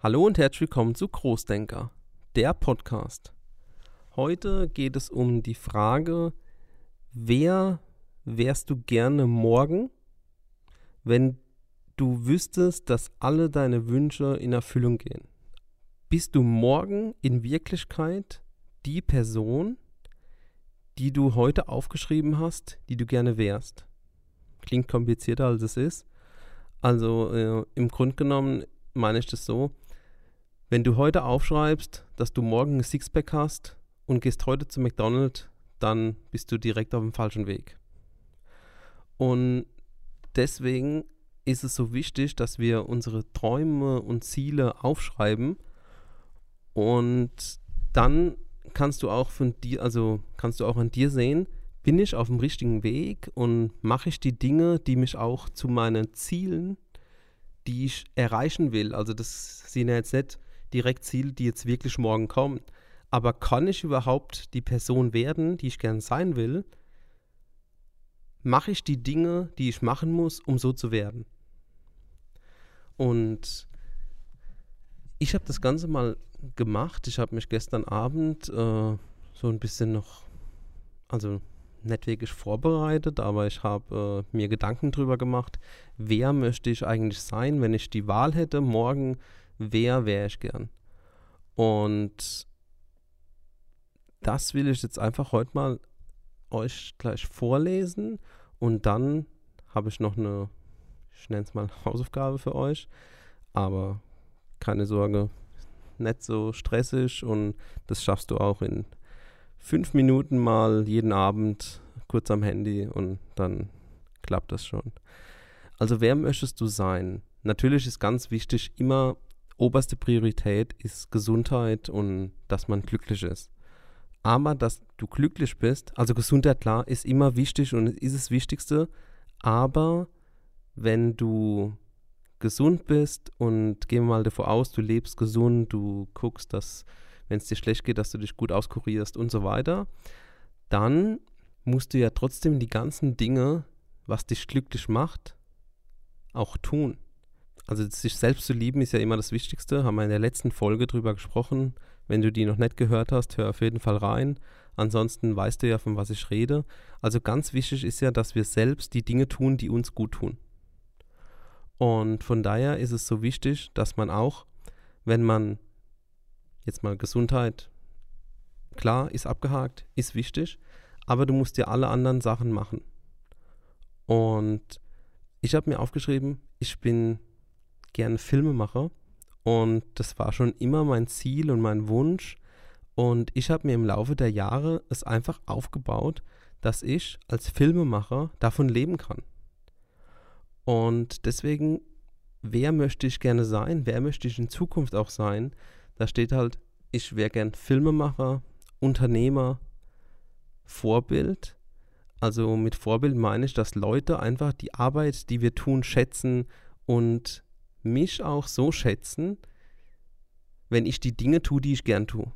Hallo und herzlich willkommen zu Großdenker, der Podcast. Heute geht es um die Frage, wer wärst du gerne morgen, wenn du wüsstest, dass alle deine Wünsche in Erfüllung gehen? Bist du morgen in Wirklichkeit die Person, die du heute aufgeschrieben hast, die du gerne wärst? Klingt komplizierter als es ist. Also äh, im Grunde genommen meine ich das so, wenn du heute aufschreibst, dass du morgen ein Sixpack hast und gehst heute zu McDonald's, dann bist du direkt auf dem falschen Weg. Und deswegen ist es so wichtig, dass wir unsere Träume und Ziele aufschreiben und dann kannst du auch von dir, also kannst du auch an dir sehen, bin ich auf dem richtigen Weg und mache ich die Dinge, die mich auch zu meinen Zielen, die ich erreichen will. Also das sind ja jetzt nicht direkt Ziele, die jetzt wirklich morgen kommen. Aber kann ich überhaupt die Person werden, die ich gern sein will? Mache ich die Dinge, die ich machen muss, um so zu werden? Und ich habe das Ganze mal gemacht. Ich habe mich gestern Abend äh, so ein bisschen noch, also nicht wirklich vorbereitet, aber ich habe äh, mir Gedanken drüber gemacht, wer möchte ich eigentlich sein, wenn ich die Wahl hätte, morgen wer wäre ich gern. Und das will ich jetzt einfach heute mal euch gleich vorlesen und dann habe ich noch eine, ich nenne es mal Hausaufgabe für euch, aber keine Sorge, nicht so stressig und das schaffst du auch in fünf Minuten mal jeden Abend kurz am Handy und dann klappt das schon. Also wer möchtest du sein? Natürlich ist ganz wichtig, immer oberste Priorität ist Gesundheit und dass man glücklich ist. Aber dass du glücklich bist, also Gesundheit klar, ist immer wichtig und ist das Wichtigste. Aber wenn du gesund bist und gehen wir mal davor aus, du lebst gesund, du guckst, dass, wenn es dir schlecht geht, dass du dich gut auskurierst und so weiter, dann musst du ja trotzdem die ganzen Dinge, was dich glücklich macht, auch tun. Also sich selbst zu lieben ist ja immer das Wichtigste. Haben wir in der letzten Folge drüber gesprochen. Wenn du die noch nicht gehört hast, hör auf jeden Fall rein. Ansonsten weißt du ja, von was ich rede. Also ganz wichtig ist ja, dass wir selbst die Dinge tun, die uns gut tun. Und von daher ist es so wichtig, dass man auch, wenn man jetzt mal Gesundheit, klar, ist abgehakt, ist wichtig, aber du musst dir alle anderen Sachen machen. Und ich habe mir aufgeschrieben, ich bin gerne Filme mache. Und das war schon immer mein Ziel und mein Wunsch. Und ich habe mir im Laufe der Jahre es einfach aufgebaut, dass ich als Filmemacher davon leben kann. Und deswegen, wer möchte ich gerne sein? Wer möchte ich in Zukunft auch sein? Da steht halt, ich wäre gern Filmemacher, Unternehmer, Vorbild. Also mit Vorbild meine ich, dass Leute einfach die Arbeit, die wir tun, schätzen und mich auch so schätzen, wenn ich die Dinge tue, die ich gern tue.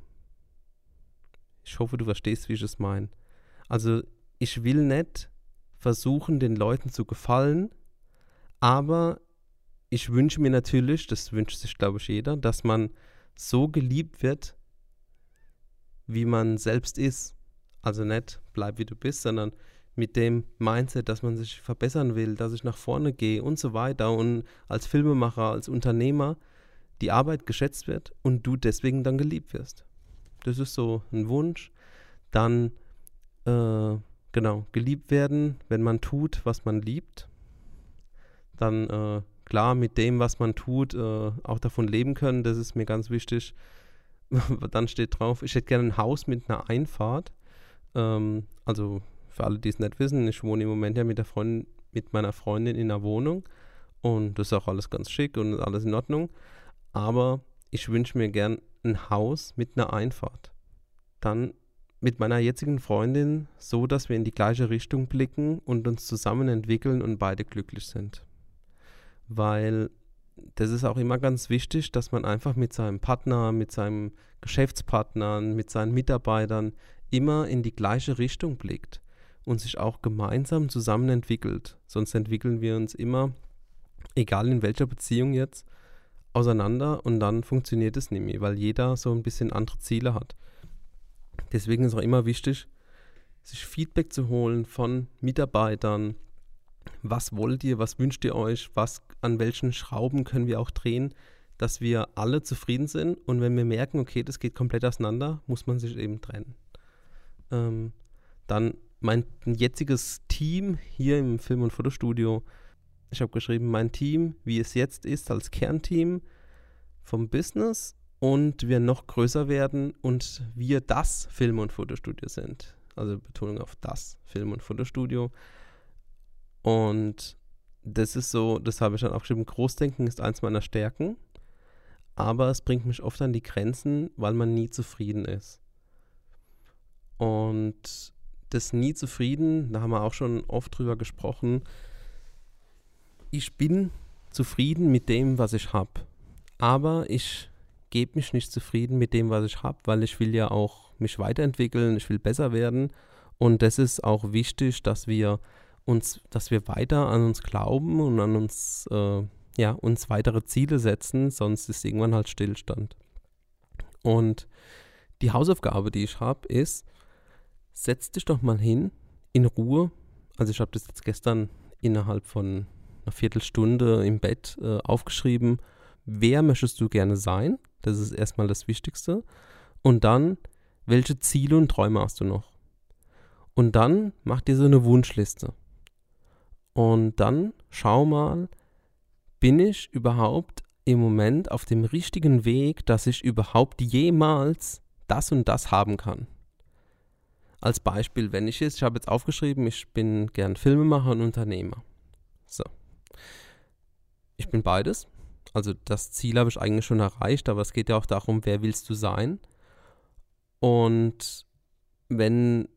Ich hoffe, du verstehst, wie ich es meine. Also ich will nicht versuchen, den Leuten zu gefallen, aber ich wünsche mir natürlich, das wünscht sich, glaube ich, jeder, dass man so geliebt wird, wie man selbst ist. Also nicht bleib wie du bist, sondern mit dem Mindset, dass man sich verbessern will, dass ich nach vorne gehe und so weiter und als Filmemacher, als Unternehmer die Arbeit geschätzt wird und du deswegen dann geliebt wirst. Das ist so ein Wunsch. Dann, äh, genau, geliebt werden, wenn man tut, was man liebt. Dann, äh, klar, mit dem, was man tut, äh, auch davon leben können. Das ist mir ganz wichtig. dann steht drauf, ich hätte gerne ein Haus mit einer Einfahrt. Ähm, also für alle, die es nicht wissen, ich wohne im Moment ja mit, der Freundin, mit meiner Freundin in einer Wohnung und das ist auch alles ganz schick und alles in Ordnung. Aber ich wünsche mir gern ein Haus mit einer Einfahrt. Dann mit meiner jetzigen Freundin so, dass wir in die gleiche Richtung blicken und uns zusammen entwickeln und beide glücklich sind. Weil das ist auch immer ganz wichtig, dass man einfach mit seinem Partner, mit seinem Geschäftspartner, mit seinen Mitarbeitern immer in die gleiche Richtung blickt und sich auch gemeinsam zusammen entwickelt. Sonst entwickeln wir uns immer, egal in welcher Beziehung jetzt, auseinander und dann funktioniert es nicht mehr, weil jeder so ein bisschen andere Ziele hat. Deswegen ist auch immer wichtig, sich Feedback zu holen von Mitarbeitern. Was wollt ihr, was wünscht ihr euch, was an welchen Schrauben können wir auch drehen, dass wir alle zufrieden sind und wenn wir merken, okay, das geht komplett auseinander, muss man sich eben trennen. Ähm, dann mein jetziges Team hier im Film- und Fotostudio. Ich habe geschrieben, mein Team, wie es jetzt ist, als Kernteam vom Business und wir noch größer werden und wir das Film- und Fotostudio sind. Also Betonung auf das Film- und Fotostudio. Und das ist so, das habe ich dann aufgeschrieben, Großdenken ist eins meiner Stärken, aber es bringt mich oft an die Grenzen, weil man nie zufrieden ist. Und das nie zufrieden, da haben wir auch schon oft drüber gesprochen. Ich bin zufrieden mit dem, was ich habe, aber ich gebe mich nicht zufrieden mit dem, was ich habe, weil ich will ja auch mich weiterentwickeln, ich will besser werden und das ist auch wichtig, dass wir uns, dass wir weiter an uns glauben und an uns, äh, ja, uns weitere Ziele setzen, sonst ist irgendwann halt Stillstand. Und die Hausaufgabe, die ich habe, ist, setz dich doch mal hin, in Ruhe. Also ich habe das jetzt gestern innerhalb von einer Viertelstunde im Bett äh, aufgeschrieben. Wer möchtest du gerne sein? Das ist erstmal das Wichtigste. Und dann, welche Ziele und Träume hast du noch? Und dann mach dir so eine Wunschliste. Und dann schau mal, bin ich überhaupt im Moment auf dem richtigen Weg, dass ich überhaupt jemals das und das haben kann. Als Beispiel, wenn ich jetzt, ich habe jetzt aufgeschrieben, ich bin gern Filmemacher und Unternehmer. So. Ich bin beides. Also das Ziel habe ich eigentlich schon erreicht, aber es geht ja auch darum, wer willst du sein? Und wenn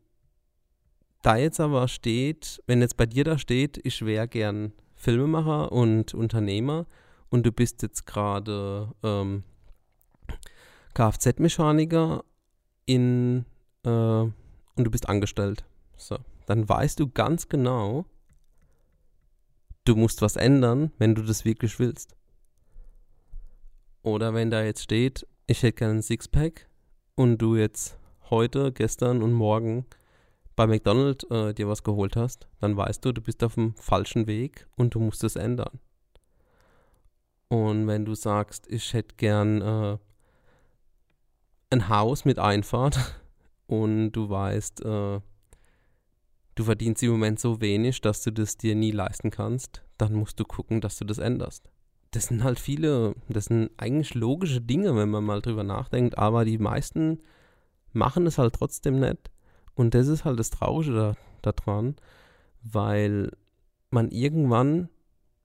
da jetzt aber steht, wenn jetzt bei dir da steht, ich wäre gern Filmemacher und Unternehmer und du bist jetzt gerade ähm, Kfz-Mechaniker in äh, und du bist angestellt. So, dann weißt du ganz genau, du musst was ändern, wenn du das wirklich willst. Oder wenn da jetzt steht, ich hätte gerne ein Sixpack und du jetzt heute, gestern und morgen bei McDonald's äh, dir was geholt hast, dann weißt du, du bist auf dem falschen Weg und du musst es ändern. Und wenn du sagst, ich hätte gern äh, ein Haus mit Einfahrt und du weißt, äh, du verdienst im Moment so wenig, dass du das dir nie leisten kannst, dann musst du gucken, dass du das änderst. Das sind halt viele, das sind eigentlich logische Dinge, wenn man mal drüber nachdenkt, aber die meisten machen es halt trotzdem nicht und das ist halt das Traurige daran, da weil man irgendwann,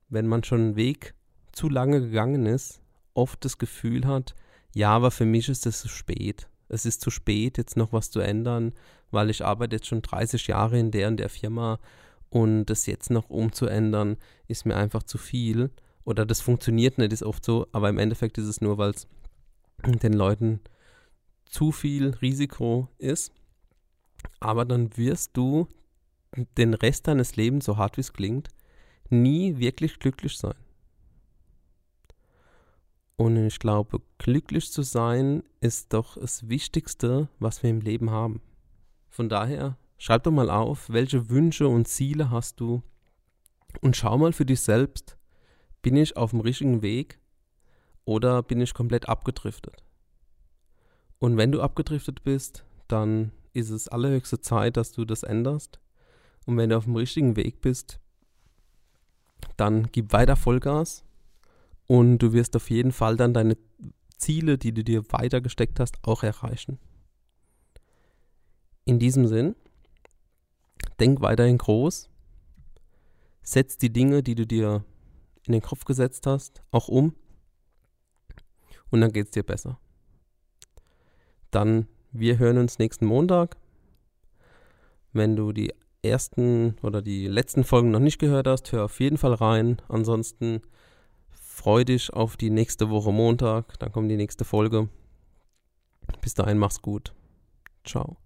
wenn man schon einen Weg zu lange gegangen ist, oft das Gefühl hat, ja, aber für mich ist es zu spät. Es ist zu spät, jetzt noch was zu ändern, weil ich arbeite jetzt schon 30 Jahre in der und der Firma und das jetzt noch umzuändern, ist mir einfach zu viel. Oder das funktioniert nicht, ist oft so, aber im Endeffekt ist es nur, weil es den Leuten zu viel Risiko ist aber dann wirst du den Rest deines Lebens, so hart wie es klingt, nie wirklich glücklich sein. Und ich glaube, glücklich zu sein ist doch das Wichtigste, was wir im Leben haben. Von daher, schreib doch mal auf, welche Wünsche und Ziele hast du und schau mal für dich selbst, bin ich auf dem richtigen Weg oder bin ich komplett abgedriftet? Und wenn du abgedriftet bist, dann ist es allerhöchste Zeit, dass du das änderst. Und wenn du auf dem richtigen Weg bist, dann gib weiter Vollgas und du wirst auf jeden Fall dann deine Ziele, die du dir weiter gesteckt hast, auch erreichen. In diesem Sinn, denk weiterhin groß, setz die Dinge, die du dir in den Kopf gesetzt hast, auch um und dann geht es dir besser. Dann wir hören uns nächsten Montag. Wenn du die ersten oder die letzten Folgen noch nicht gehört hast, hör auf jeden Fall rein. Ansonsten freu dich auf die nächste Woche Montag. Dann kommt die nächste Folge. Bis dahin, mach's gut. Ciao.